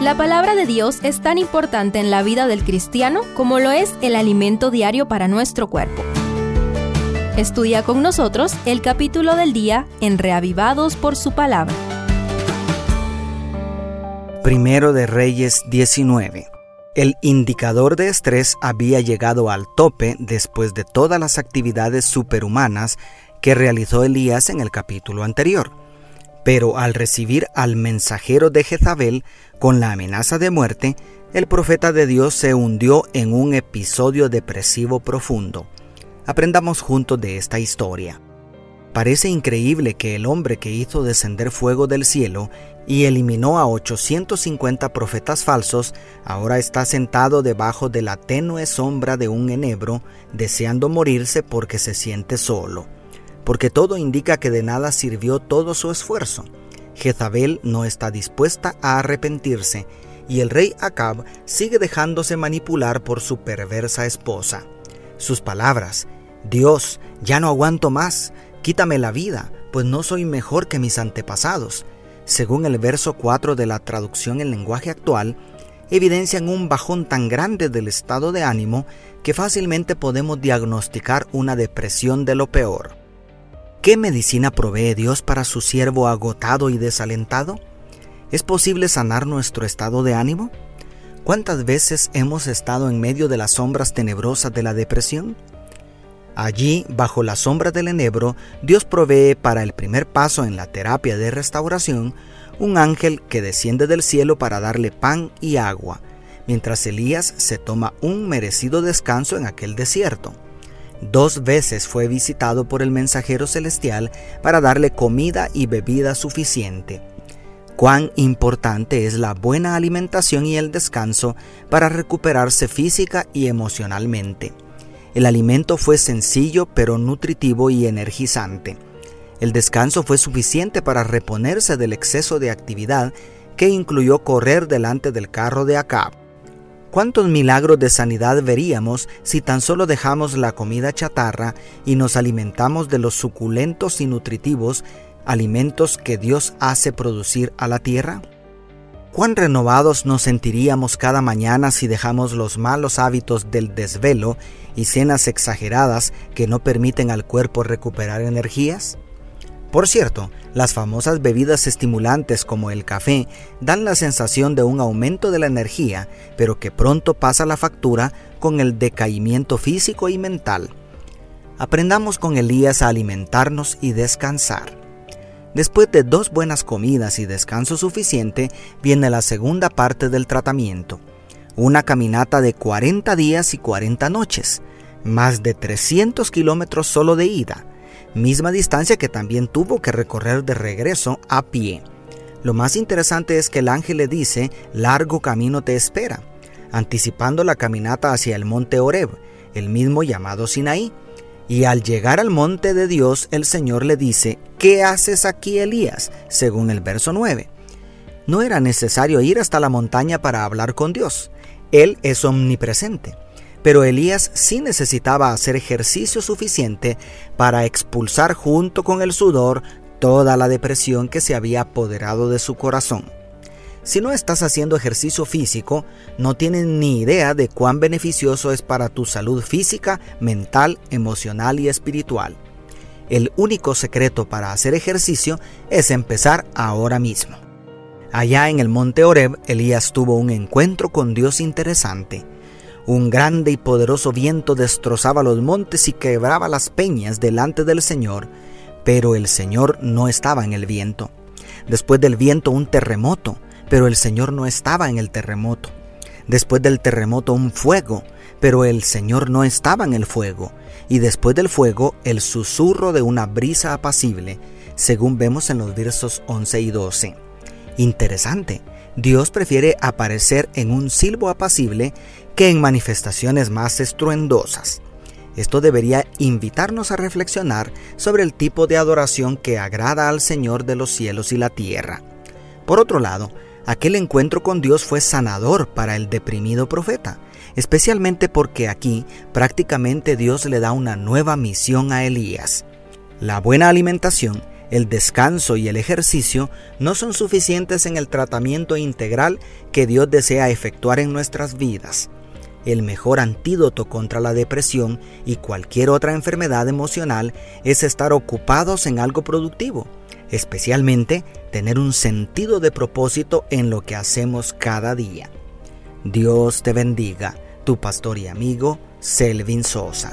La palabra de Dios es tan importante en la vida del cristiano como lo es el alimento diario para nuestro cuerpo. Estudia con nosotros el capítulo del día en Reavivados por su palabra. Primero de Reyes 19. El indicador de estrés había llegado al tope después de todas las actividades superhumanas que realizó Elías en el capítulo anterior. Pero al recibir al mensajero de Jezabel con la amenaza de muerte, el profeta de Dios se hundió en un episodio depresivo profundo. Aprendamos juntos de esta historia. Parece increíble que el hombre que hizo descender fuego del cielo y eliminó a 850 profetas falsos ahora está sentado debajo de la tenue sombra de un enebro, deseando morirse porque se siente solo. Porque todo indica que de nada sirvió todo su esfuerzo. Jezabel no está dispuesta a arrepentirse y el rey Acab sigue dejándose manipular por su perversa esposa. Sus palabras, Dios, ya no aguanto más, quítame la vida, pues no soy mejor que mis antepasados, según el verso 4 de la traducción en lenguaje actual, evidencian un bajón tan grande del estado de ánimo que fácilmente podemos diagnosticar una depresión de lo peor. ¿Qué medicina provee Dios para su siervo agotado y desalentado? ¿Es posible sanar nuestro estado de ánimo? ¿Cuántas veces hemos estado en medio de las sombras tenebrosas de la depresión? Allí, bajo la sombra del enebro, Dios provee para el primer paso en la terapia de restauración un ángel que desciende del cielo para darle pan y agua, mientras Elías se toma un merecido descanso en aquel desierto. Dos veces fue visitado por el mensajero celestial para darle comida y bebida suficiente. Cuán importante es la buena alimentación y el descanso para recuperarse física y emocionalmente. El alimento fue sencillo pero nutritivo y energizante. El descanso fue suficiente para reponerse del exceso de actividad que incluyó correr delante del carro de Acab. ¿Cuántos milagros de sanidad veríamos si tan solo dejamos la comida chatarra y nos alimentamos de los suculentos y nutritivos alimentos que Dios hace producir a la tierra? ¿Cuán renovados nos sentiríamos cada mañana si dejamos los malos hábitos del desvelo y cenas exageradas que no permiten al cuerpo recuperar energías? Por cierto, las famosas bebidas estimulantes como el café dan la sensación de un aumento de la energía, pero que pronto pasa la factura con el decaimiento físico y mental. Aprendamos con Elías a alimentarnos y descansar. Después de dos buenas comidas y descanso suficiente, viene la segunda parte del tratamiento. Una caminata de 40 días y 40 noches, más de 300 kilómetros solo de ida, misma distancia que también tuvo que recorrer de regreso a pie. Lo más interesante es que el ángel le dice, largo camino te espera, anticipando la caminata hacia el monte Oreb, el mismo llamado Sinaí, y al llegar al monte de Dios, el Señor le dice, ¿qué haces aquí, Elías? según el verso 9. No era necesario ir hasta la montaña para hablar con Dios. Él es omnipresente. Pero Elías sí necesitaba hacer ejercicio suficiente para expulsar junto con el sudor toda la depresión que se había apoderado de su corazón. Si no estás haciendo ejercicio físico, no tienes ni idea de cuán beneficioso es para tu salud física, mental, emocional y espiritual. El único secreto para hacer ejercicio es empezar ahora mismo. Allá en el monte Oreb, Elías tuvo un encuentro con Dios interesante. Un grande y poderoso viento destrozaba los montes y quebraba las peñas delante del Señor, pero el Señor no estaba en el viento. Después del viento un terremoto, pero el Señor no estaba en el terremoto. Después del terremoto un fuego, pero el Señor no estaba en el fuego. Y después del fuego el susurro de una brisa apacible, según vemos en los versos 11 y 12. Interesante, Dios prefiere aparecer en un silbo apacible que en manifestaciones más estruendosas. Esto debería invitarnos a reflexionar sobre el tipo de adoración que agrada al Señor de los cielos y la tierra. Por otro lado, Aquel encuentro con Dios fue sanador para el deprimido profeta, especialmente porque aquí prácticamente Dios le da una nueva misión a Elías. La buena alimentación El descanso y el ejercicio no son suficientes en el tratamiento integral que Dios desea efectuar en nuestras vidas. El mejor antídoto contra la depresión y cualquier otra enfermedad emocional es estar ocupados en algo productivo, especialmente tener un sentido de propósito en lo que hacemos cada día. Dios te bendiga, tu pastor y amigo Selvin Sosa.